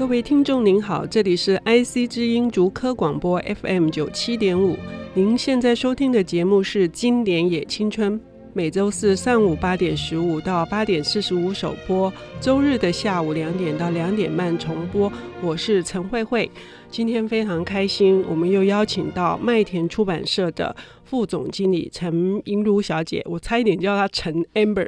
各位听众您好，这里是 IC 之音竹科广播 FM 九七点五，您现在收听的节目是《经典也青春》，每周四上午八点十五到八点四十五首播，周日的下午两点到两点半重播。我是陈慧慧，今天非常开心，我们又邀请到麦田出版社的。副总经理陈英如小姐，我差一点叫她陈 Amber。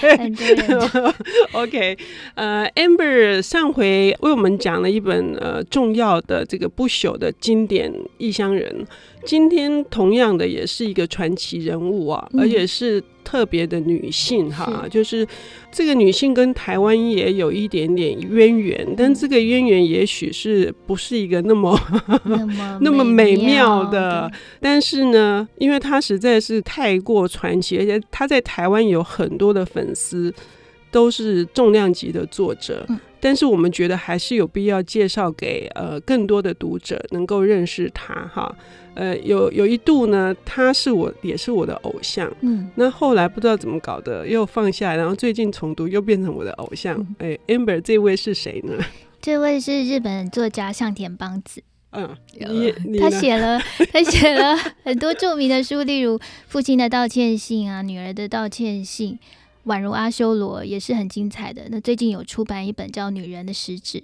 OK，呃，Amber 上回为我们讲了一本呃重要的这个不朽的经典《异乡人》，今天同样的也是一个传奇人物啊，而且是。特别的女性哈，就是这个女性跟台湾也有一点点渊源，但这个渊源也许是不是一个那么那么，那么美妙的。但是呢，因为他实在是太过传奇，而且他在台湾有很多的粉丝，都是重量级的作者。但是我们觉得还是有必要介绍给呃更多的读者能够认识他哈。呃，有有一度呢，他是我也是我的偶像，嗯，那后来不知道怎么搞的，又放下，然后最近重读又变成我的偶像。哎、嗯欸、，Amber 这位是谁呢？这位是日本作家向田邦子。嗯，你，他写了 他写了很多著名的书，例如《父亲的道歉信》啊，《女儿的道歉信》，宛如阿修罗也是很精彩的。那最近有出版一本叫《女人的食指》。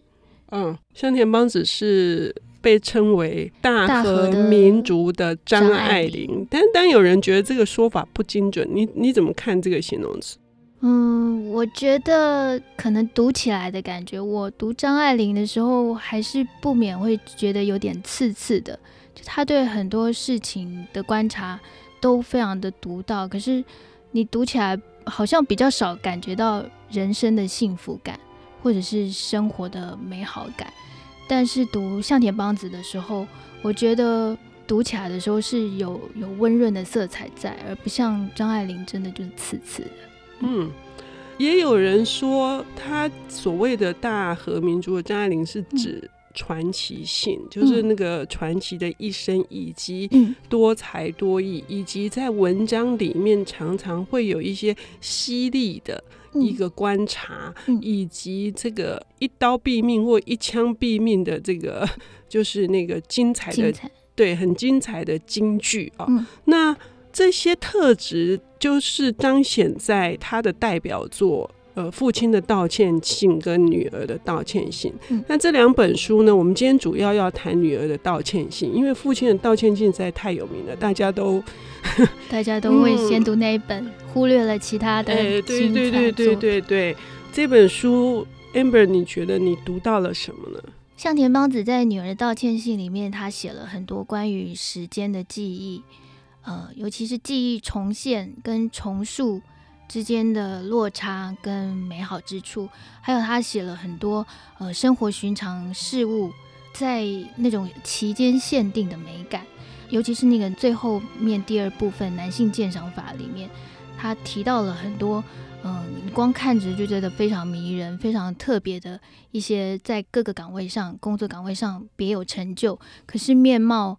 嗯，香田邦子是。被称为大和民族的张爱玲，但但有人觉得这个说法不精准，你你怎么看这个形容词？嗯，我觉得可能读起来的感觉，我读张爱玲的时候，还是不免会觉得有点刺刺的。就他对很多事情的观察都非常的独到，可是你读起来好像比较少感觉到人生的幸福感，或者是生活的美好感。但是读向田邦子的时候，我觉得读起来的时候是有有温润的色彩在，而不像张爱玲真的就是刺刺的。嗯，也有人说，他所谓的大和民族的张爱玲是指传奇性，嗯、就是那个传奇的一生，以及多才多艺，以及在文章里面常常会有一些犀利的。一个观察，以及这个一刀毙命或一枪毙命的这个，就是那个精彩的，对，很精彩的京剧啊。那这些特质就是彰显在他的代表作。呃，父亲的道歉信跟女儿的道歉信。嗯、那这两本书呢，我们今天主要要谈女儿的道歉信，因为父亲的道歉信实在太有名了，大家都 大家都会先读那一本，嗯、忽略了其他的。哎，对对对对对对，这本书，Amber，你觉得你读到了什么呢？向田邦子在女儿的道歉信里面，他写了很多关于时间的记忆，呃，尤其是记忆重现跟重塑。之间的落差跟美好之处，还有他写了很多呃生活寻常事物在那种期间限定的美感，尤其是那个最后面第二部分男性鉴赏法里面，他提到了很多嗯、光看着就觉得非常迷人、非常特别的一些在各个岗位上工作岗位上别有成就，可是面貌。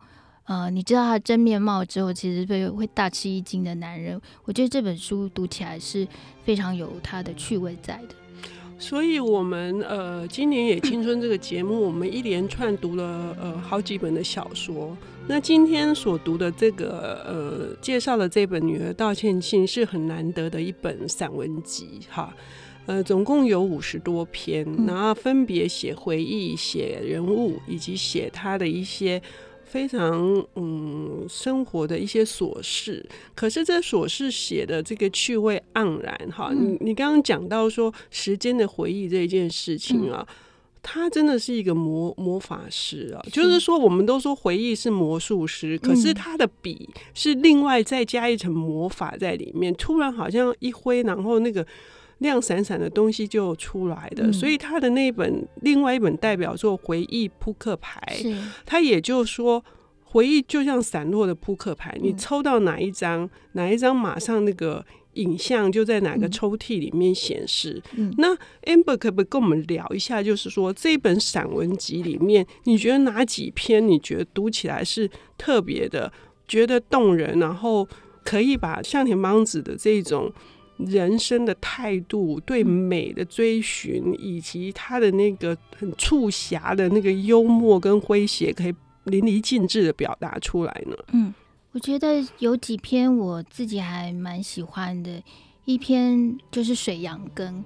呃，你知道他的真面貌之后，其实会会大吃一惊的男人。我觉得这本书读起来是非常有他的趣味在的。所以，我们呃，今年也青春这个节目，我们一连串读了呃好几本的小说。那今天所读的这个呃介绍的这本《女儿道歉信》是很难得的一本散文集哈。呃，总共有五十多篇，然后分别写回忆、写人物，以及写他的一些。非常嗯，生活的一些琐事，可是这琐事写的这个趣味盎然哈。嗯、你你刚刚讲到说时间的回忆这件事情啊，他、嗯、真的是一个魔魔法师啊。是就是说，我们都说回忆是魔术师，可是他的笔是另外再加一层魔法在里面，突然好像一挥，然后那个。亮闪闪的东西就出来的，嗯、所以他的那本另外一本代表作《回忆扑克牌》，是。他也就是说，回忆就像散落的扑克牌，嗯、你抽到哪一张，哪一张马上那个影像就在哪个抽屉里面显示。嗯、那 Amber 可不可以跟我们聊一下，就是说这本散文集里面，你觉得哪几篇你觉得读起来是特别的，觉得动人，然后可以把向田邦子的这种。人生的态度、对美的追寻，以及他的那个很促狭的那个幽默跟诙谐，可以淋漓尽致的表达出来呢？嗯，我觉得有几篇我自己还蛮喜欢的，一篇就是水羊羹，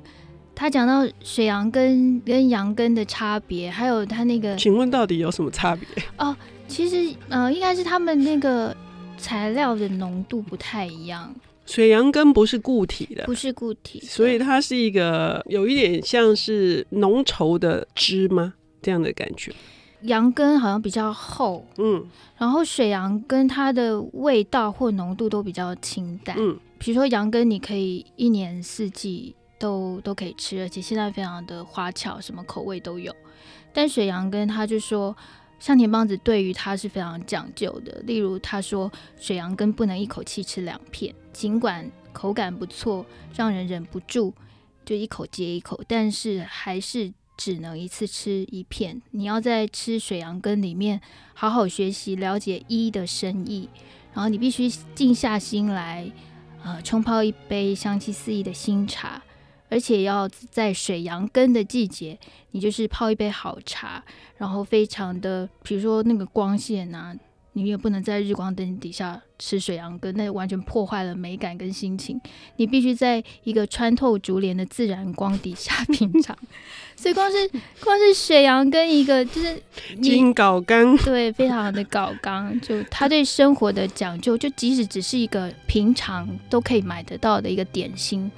他讲到水羊羹跟羊根的差别，还有他那个，请问到底有什么差别？哦，其实呃，应该是他们那个材料的浓度不太一样。水羊羹不是固体的，不是固体，所以它是一个有一点像是浓稠的汁吗？这样的感觉。羊羹好像比较厚，嗯，然后水羊羹它的味道或浓度都比较清淡，嗯，比如说羊羹你可以一年四季都都可以吃，而且现在非常的花巧，什么口味都有。但水羊羹他就说。向田邦子对于他是非常讲究的，例如他说水杨根不能一口气吃两片，尽管口感不错，让人忍不住就一口接一口，但是还是只能一次吃一片。你要在吃水杨根里面好好学习了解一的深意，然后你必须静下心来，呃，冲泡一杯香气四溢的新茶。而且要在水杨根的季节，你就是泡一杯好茶，然后非常的，比如说那个光线啊，你也不能在日光灯底下吃水杨根，那完全破坏了美感跟心情。你必须在一个穿透竹帘的自然光底下 品尝。所以光是光是水杨根一个就是金搞刚，对，非常的搞刚，就他对生活的讲究，就即使只是一个平常都可以买得到的一个点心。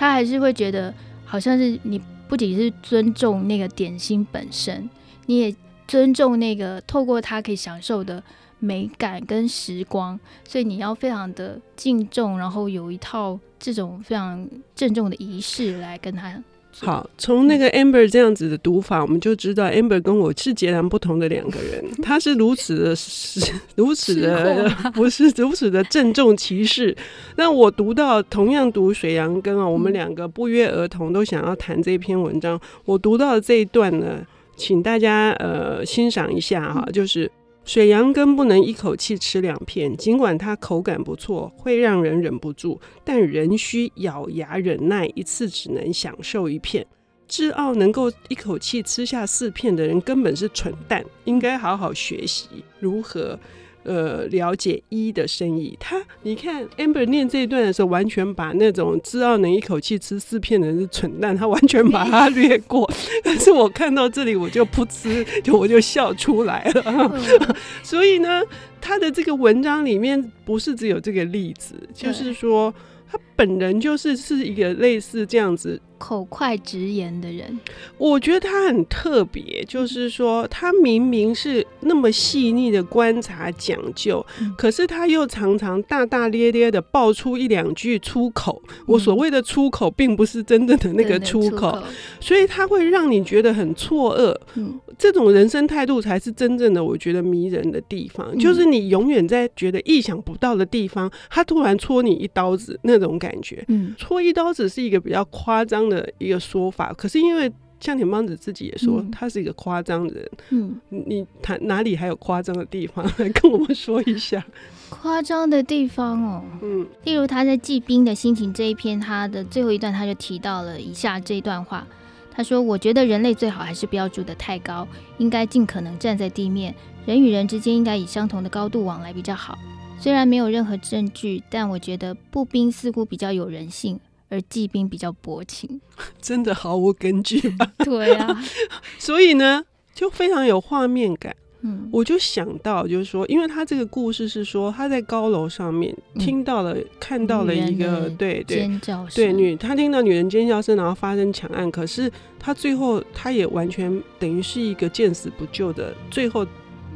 他还是会觉得，好像是你不仅是尊重那个点心本身，你也尊重那个透过它可以享受的美感跟时光，所以你要非常的敬重，然后有一套这种非常郑重的仪式来跟他。好，从那个 Amber 这样子的读法，我们就知道 Amber 跟我是截然不同的两个人。他是如此的，是如此的，不是如此的郑重其事。那我读到同样读水杨根啊，我们两个不约而同都想要谈这篇文章。我读到的这一段呢，请大家呃欣赏一下哈，就是。水杨根不能一口气吃两片，尽管它口感不错，会让人忍不住，但仍需咬牙忍耐，一次只能享受一片。智傲能够一口气吃下四片的人，根本是蠢蛋，应该好好学习如何。呃，了解一的生意，他你看 Amber 念这一段的时候，完全把那种知道能一口气吃四片的人是蠢蛋，他完全把它略过。但是我看到这里，我就噗嗤，就我就笑出来了。所以呢，他的这个文章里面不是只有这个例子，就是说他本人就是是一个类似这样子。口快直言的人，我觉得他很特别，就是说他明明是那么细腻的观察讲究，嗯，可是他又常常大大咧咧的爆出一两句出口。嗯，我所谓的出口，并不是真正的那个出口，嗯，所以他会让你觉得很错愕。嗯，这种人生态度才是真正的我觉得迷人的地方，嗯，就是你永远在觉得意想不到的地方，他突然戳你一刀子那种感觉。嗯，戳一刀子是一个比较夸张的一个说法，可是因为像田邦子自己也说，他是一个夸张的人。嗯，你他哪里还有夸张的地方？来跟我们说一下。夸张的地方哦，嗯，例如他在《祭兵的心情》这一篇，他的最后一段他就提到了以下这一段话。他说：“我觉得人类最好还是不要住得太高，应该尽可能站在地面，人与人之间应该以相同的高度往来比较好。虽然没有任何证据，但我觉得步兵似乎比较有人性。”而季冰比较薄情，真的毫无根据吧？对啊，所以呢，就非常有画面感。嗯，我就想到，就是说，因为他这个故事是说他在高楼上面听到了、嗯、看到了一个对对尖叫声，对女他听到女人尖叫声，然后发生抢案，可是他最后他也完全等于是一个见死不救的，最后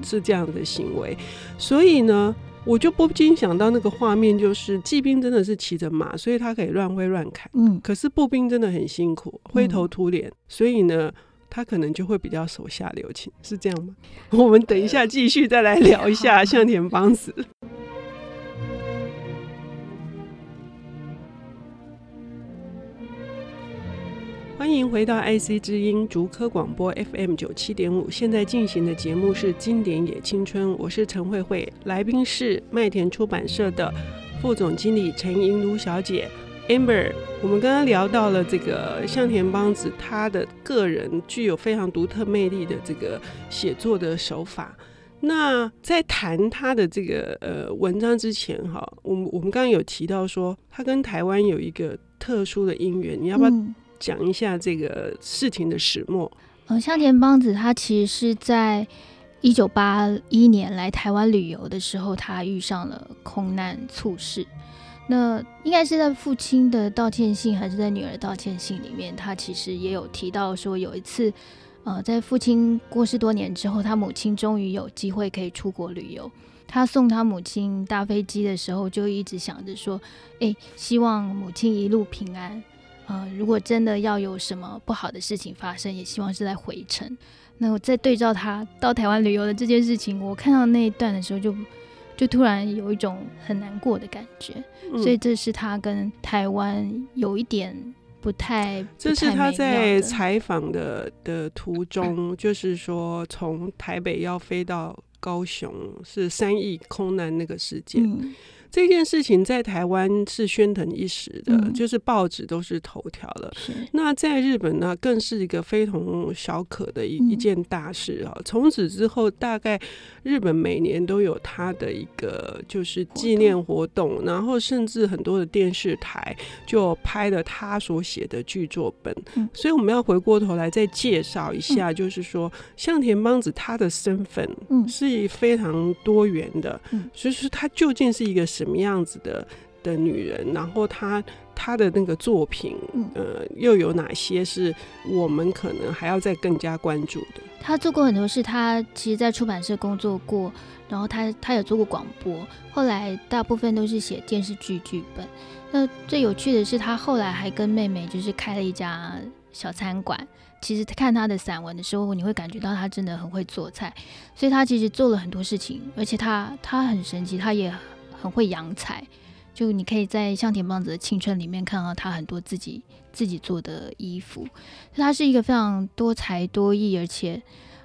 是这样的行为，所以呢。我就不禁想到那个画面，就是骑兵真的是骑着马，所以他可以乱挥乱砍。嗯，可是步兵真的很辛苦，灰头土脸，所以呢，他可能就会比较手下留情，是这样吗？我们等一下继续再来聊一下 向田邦子。欢迎回到 IC 之音竹科广播 FM 九七点五，现在进行的节目是《经典也青春》，我是陈慧慧，来宾是麦田出版社的副总经理陈银如小姐。Amber，我们刚刚聊到了这个向田邦子，他的个人具有非常独特魅力的这个写作的手法。那在谈他的这个呃文章之前，哈，我们我们刚刚有提到说，他跟台湾有一个特殊的姻缘，你要不要讲一下这个事情的始末？嗯，向田邦子他其实是在一九八一年来台湾旅游的时候，他遇上了空难猝死。那应该是在父亲的道歉信，还是在女儿道歉信里面，他其实也有提到说，有一次。呃，在父亲过世多年之后，他母亲终于有机会可以出国旅游。他送他母亲搭飞机的时候，就一直想着说：“诶，希望母亲一路平安。呃，如果真的要有什么不好的事情发生，也希望是在回程。”那我再对照他到台湾旅游的这件事情，我看到那一段的时候就，就就突然有一种很难过的感觉。嗯、所以这是他跟台湾有一点。不太，这是他在采访的的途中，就是说从台北要飞到高雄，是三亿空难那个事件。嗯这件事情在台湾是喧腾一时的，嗯、就是报纸都是头条了。那在日本呢，更是一个非同小可的一、嗯、一件大事啊！从此之后，大概日本每年都有他的一个就是纪念活动，活动然后甚至很多的电视台就拍了他所写的剧作本。嗯、所以我们要回过头来再介绍一下，就是说向田邦子他的身份是非常多元的，嗯、所以说他究竟是一个什么样子的的女人，然后她她的那个作品，呃，又有哪些是我们可能还要再更加关注的？她做过很多事，她其实，在出版社工作过，然后她她有做过广播，后来大部分都是写电视剧剧本。那最有趣的是，她后来还跟妹妹就是开了一家小餐馆。其实看她的散文的时候，你会感觉到她真的很会做菜，所以她其实做了很多事情，而且她她很神奇，她也。很会养彩，就你可以在向田邦子的青春里面看到他很多自己自己做的衣服。她是一个非常多才多艺，而且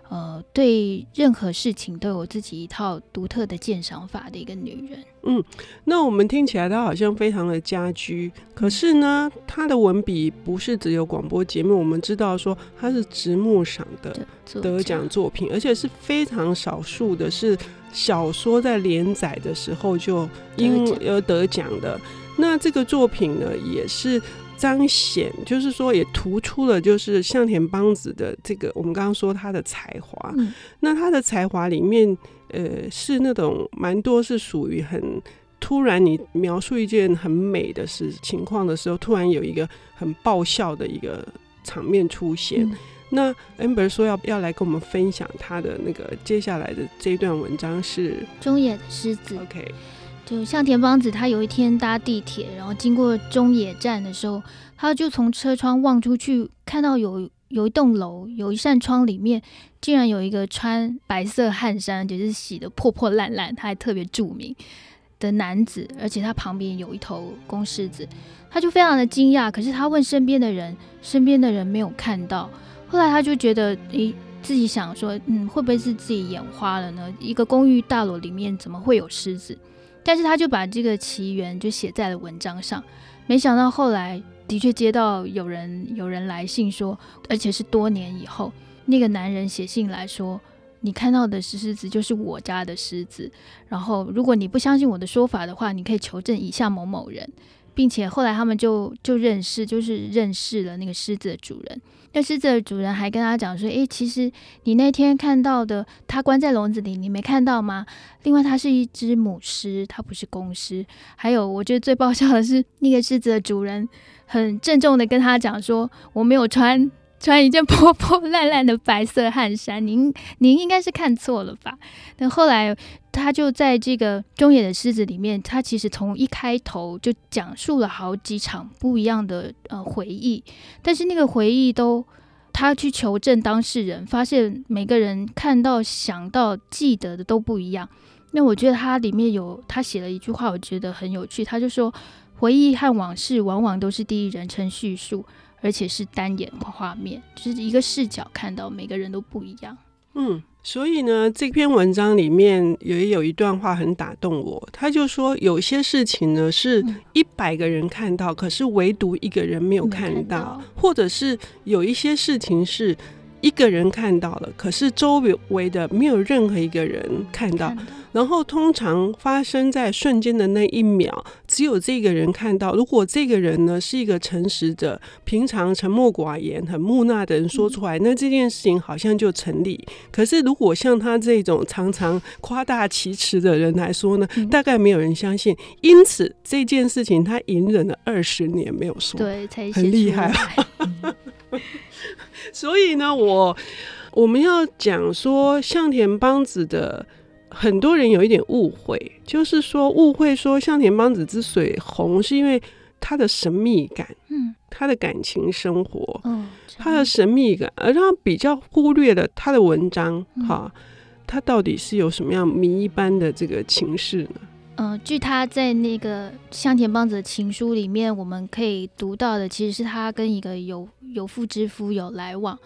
呃对任何事情都有自己一套独特的鉴赏法的一个女人。嗯，那我们听起来她好像非常的家居，可是呢，她的文笔不是只有广播节目。我们知道说她是直木赏的得奖作品，而且是非常少数的是。小说在连载的时候就因而得奖的，那这个作品呢，也是彰显，就是说也突出了就是向田邦子的这个我们刚刚说他的才华。嗯、那他的才华里面，呃，是那种蛮多是属于很突然，你描述一件很美的事情况的时候，突然有一个很爆笑的一个场面出现。嗯那 Amber 说要要来跟我们分享他的那个接下来的这一段文章是中野的狮子。OK，就向田邦子，他有一天搭地铁，然后经过中野站的时候，他就从车窗望出去，看到有有一栋楼，有一扇窗里面竟然有一个穿白色汗衫，就是洗的破破烂烂，他还特别著名的男子，而且他旁边有一头公狮子，他就非常的惊讶。可是他问身边的人，身边的人没有看到。后来他就觉得，诶，自己想说，嗯，会不会是自己眼花了呢？一个公寓大楼里面怎么会有狮子？但是他就把这个奇缘就写在了文章上。没想到后来的确接到有人有人来信说，而且是多年以后，那个男人写信来说，你看到的石狮子就是我家的狮子。然后如果你不相信我的说法的话，你可以求证以下某某人，并且后来他们就就认识，就是认识了那个狮子的主人。那狮子的主人还跟他讲说：“诶，其实你那天看到的，它关在笼子里，你没看到吗？另外，它是一只母狮，它不是公狮。还有，我觉得最爆笑的是，那个狮子的主人很郑重的跟他讲说：我没有穿。”穿一件破破烂烂的白色汗衫，您您应该是看错了吧？但后来他就在这个中野的狮子里面，他其实从一开头就讲述了好几场不一样的呃回忆，但是那个回忆都他去求证当事人，发现每个人看到、想到、记得的都不一样。那我觉得他里面有他写了一句话，我觉得很有趣，他就说回忆和往事往往都是第一人称叙述。而且是单眼画面，就是一个视角看到每个人都不一样。嗯，所以呢，这篇文章里面也有一段话很打动我。他就说，有些事情呢是一百个人看到，嗯、可是唯独一个人没有看到，看到或者是有一些事情是一个人看到了，可是周围的没有任何一个人看到。看然后通常发生在瞬间的那一秒，只有这个人看到。如果这个人呢是一个诚实者，平常沉默寡言、很木讷的人说出来，那这件事情好像就成立。可是如果像他这种常常夸大其词的人来说呢，大概没有人相信。因此这件事情他隐忍了二十年没有说，对，才很厉害。所以呢，我我们要讲说向田邦子的。很多人有一点误会，就是说误会说向田邦子之所以红，是因为他的神秘感，嗯，他的感情生活，嗯，他的神秘感，而他比较忽略了他的文章，哈、嗯，他到底是有什么样谜一般的这个情事呢？嗯、呃，据他在那个向田邦子的情书里面，我们可以读到的，其实是他跟一个有有妇之夫有来往。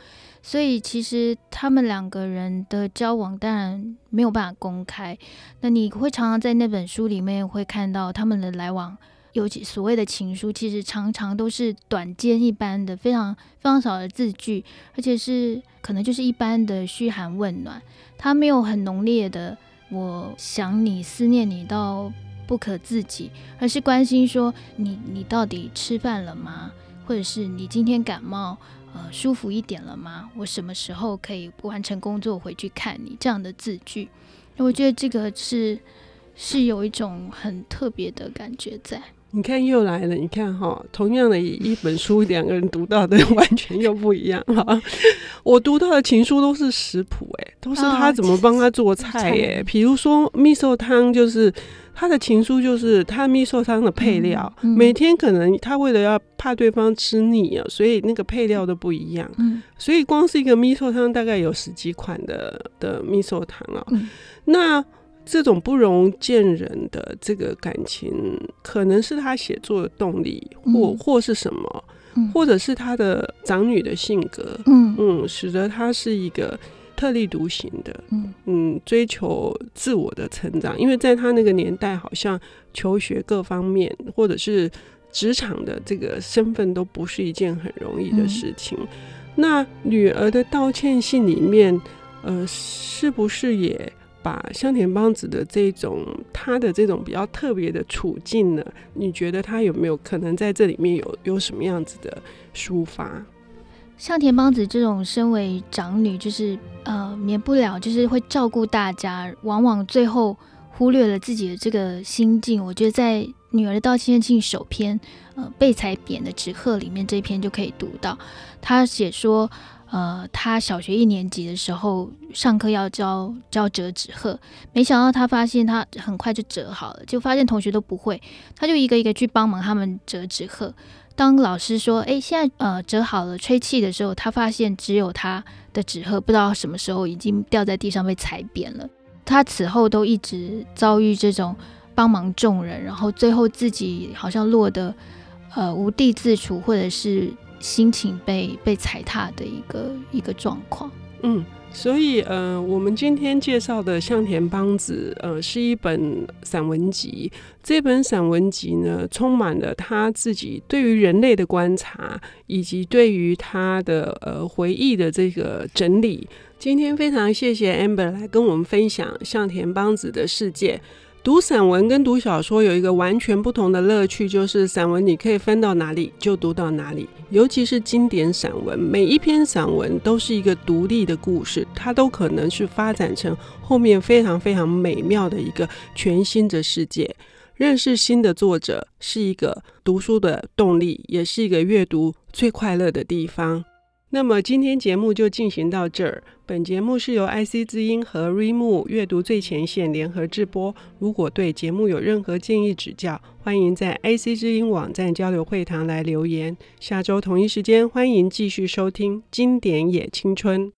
所以其实他们两个人的交往当然没有办法公开。那你会常常在那本书里面会看到他们的来往，尤其所谓的情书，其实常常都是短简一般的，非常非常少的字句，而且是可能就是一般的嘘寒问暖。他没有很浓烈的“我想你，思念你到不可自己”，而是关心说你你到底吃饭了吗？或者是你今天感冒？呃，舒服一点了吗？我什么时候可以完成工作回去看你？这样的字句，我觉得这个是是有一种很特别的感觉在。你看又来了，你看哈，同样的一本书，两个人读到的 完全又不一样哈。我读到的情书都是食谱，哎，都是他怎么帮他做菜，哎，比如说蜜寿汤就是。他的情书就是他蜜寿汤的配料，嗯嗯、每天可能他为了要怕对方吃腻啊，所以那个配料都不一样。嗯、所以光是一个蜜寿汤大概有十几款的的蜜寿汤啊。嗯、那这种不容见人的这个感情，可能是他写作的动力，或、嗯、或是什么，嗯、或者是他的长女的性格，嗯。嗯，使得他是一个。特立独行的，嗯。嗯，追求自我的成长，因为在他那个年代，好像求学各方面或者是职场的这个身份都不是一件很容易的事情。嗯、那女儿的道歉信里面，呃，是不是也把香田邦子的这种他的这种比较特别的处境呢？你觉得他有没有可能在这里面有有什么样子的抒发？向田邦子这种身为长女，就是呃，免不了就是会照顾大家，往往最后忽略了自己的这个心境。我觉得在《女儿的道歉信》首篇，呃，被踩扁的纸鹤里面这一篇就可以读到，他写说，呃，他小学一年级的时候上课要教教折纸鹤，没想到他发现他很快就折好了，就发现同学都不会，他就一个一个去帮忙他们折纸鹤。当老师说：“哎，现在呃折好了，吹气的时候，他发现只有他的纸鹤不知道什么时候已经掉在地上被踩扁了。他此后都一直遭遇这种帮忙众人，然后最后自己好像落得呃无地自处，或者是心情被被踩踏的一个一个状况。”嗯。所以，呃，我们今天介绍的向田邦子，呃，是一本散文集。这本散文集呢，充满了他自己对于人类的观察，以及对于他的呃回忆的这个整理。今天非常谢谢 Amber 来跟我们分享向田邦子的世界。读散文跟读小说有一个完全不同的乐趣，就是散文你可以翻到哪里就读到哪里，尤其是经典散文，每一篇散文都是一个独立的故事，它都可能是发展成后面非常非常美妙的一个全新的世界。认识新的作者是一个读书的动力，也是一个阅读最快乐的地方。那么今天节目就进行到这儿。本节目是由 IC 之音和 Readmoo 阅读最前线联合制播。如果对节目有任何建议指教，欢迎在 IC 之音网站交流会堂来留言。下周同一时间，欢迎继续收听经典也青春。